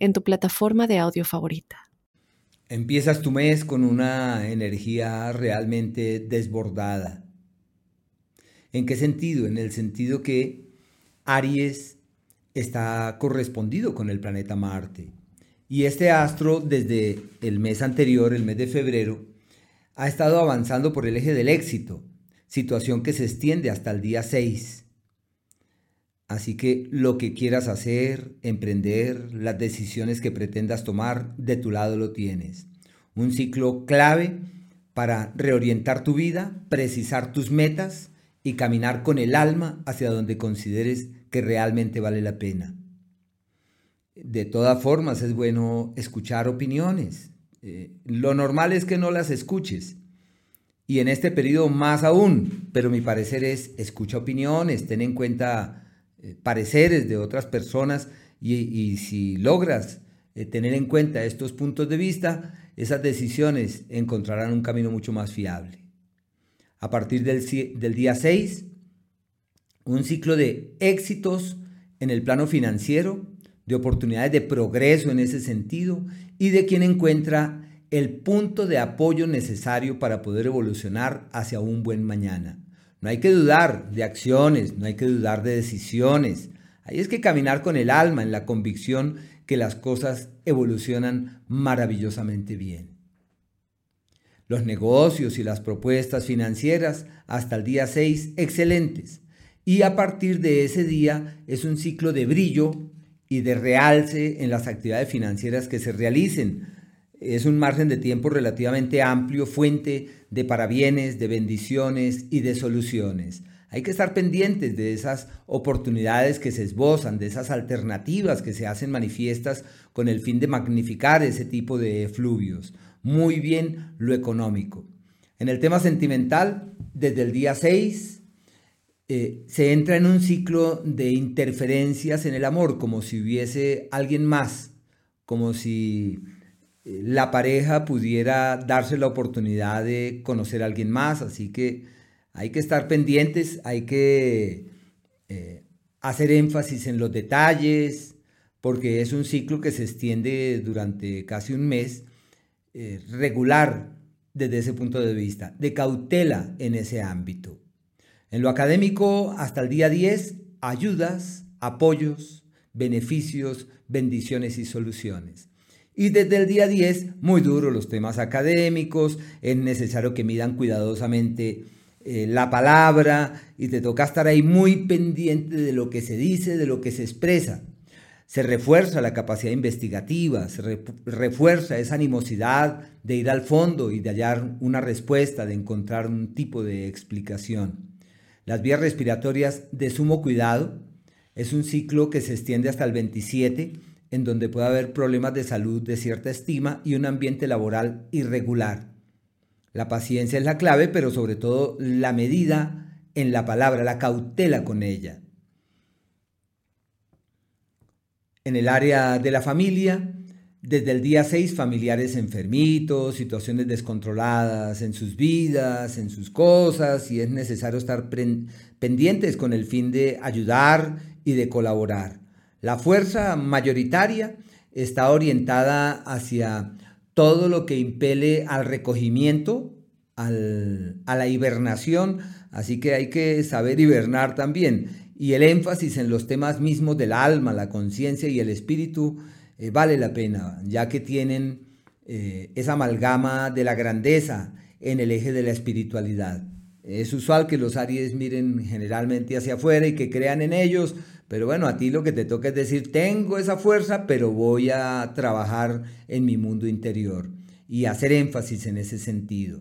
en tu plataforma de audio favorita. Empiezas tu mes con una energía realmente desbordada. ¿En qué sentido? En el sentido que Aries está correspondido con el planeta Marte. Y este astro desde el mes anterior, el mes de febrero, ha estado avanzando por el eje del éxito, situación que se extiende hasta el día 6. Así que lo que quieras hacer, emprender, las decisiones que pretendas tomar, de tu lado lo tienes. Un ciclo clave para reorientar tu vida, precisar tus metas y caminar con el alma hacia donde consideres que realmente vale la pena. De todas formas, es bueno escuchar opiniones. Eh, lo normal es que no las escuches. Y en este periodo más aún, pero mi parecer es, escucha opiniones, ten en cuenta eh, pareceres de otras personas y, si logras eh, tener en cuenta estos puntos de vista, esas decisiones encontrarán un camino mucho más fiable. A partir del, del día 6, un ciclo de éxitos en el plano financiero, de oportunidades de progreso en ese sentido y de quien encuentra el punto de apoyo necesario para poder evolucionar hacia un buen mañana. No hay que dudar de acciones, no hay que dudar de decisiones. Hay es que caminar con el alma en la convicción que las cosas evolucionan maravillosamente bien. Los negocios y las propuestas financieras hasta el día 6 excelentes. Y a partir de ese día es un ciclo de brillo y de realce en las actividades financieras que se realicen, es un margen de tiempo relativamente amplio, fuente de parabienes, de bendiciones y de soluciones. Hay que estar pendientes de esas oportunidades que se esbozan, de esas alternativas que se hacen manifiestas con el fin de magnificar ese tipo de fluvios. Muy bien lo económico. En el tema sentimental, desde el día 6 eh, se entra en un ciclo de interferencias en el amor, como si hubiese alguien más, como si la pareja pudiera darse la oportunidad de conocer a alguien más, así que hay que estar pendientes, hay que eh, hacer énfasis en los detalles, porque es un ciclo que se extiende durante casi un mes, eh, regular desde ese punto de vista, de cautela en ese ámbito. En lo académico, hasta el día 10, ayudas, apoyos, beneficios, bendiciones y soluciones. Y desde el día 10, muy duro los temas académicos, es necesario que midan cuidadosamente eh, la palabra y te toca estar ahí muy pendiente de lo que se dice, de lo que se expresa. Se refuerza la capacidad investigativa, se refuerza esa animosidad de ir al fondo y de hallar una respuesta, de encontrar un tipo de explicación. Las vías respiratorias de sumo cuidado es un ciclo que se extiende hasta el 27 en donde puede haber problemas de salud de cierta estima y un ambiente laboral irregular. La paciencia es la clave, pero sobre todo la medida en la palabra, la cautela con ella. En el área de la familia, desde el día 6, familiares enfermitos, situaciones descontroladas en sus vidas, en sus cosas, y es necesario estar pendientes con el fin de ayudar y de colaborar. La fuerza mayoritaria está orientada hacia todo lo que impele al recogimiento, a la hibernación, así que hay que saber hibernar también. Y el énfasis en los temas mismos del alma, la conciencia y el espíritu eh, vale la pena, ya que tienen eh, esa amalgama de la grandeza en el eje de la espiritualidad. Es usual que los Aries miren generalmente hacia afuera y que crean en ellos, pero bueno, a ti lo que te toca es decir, tengo esa fuerza, pero voy a trabajar en mi mundo interior y hacer énfasis en ese sentido.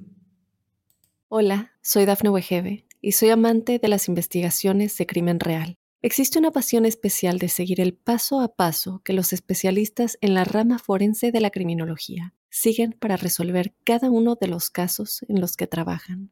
Hola, soy Dafne Wegebe y soy amante de las investigaciones de crimen real. Existe una pasión especial de seguir el paso a paso que los especialistas en la rama forense de la criminología siguen para resolver cada uno de los casos en los que trabajan.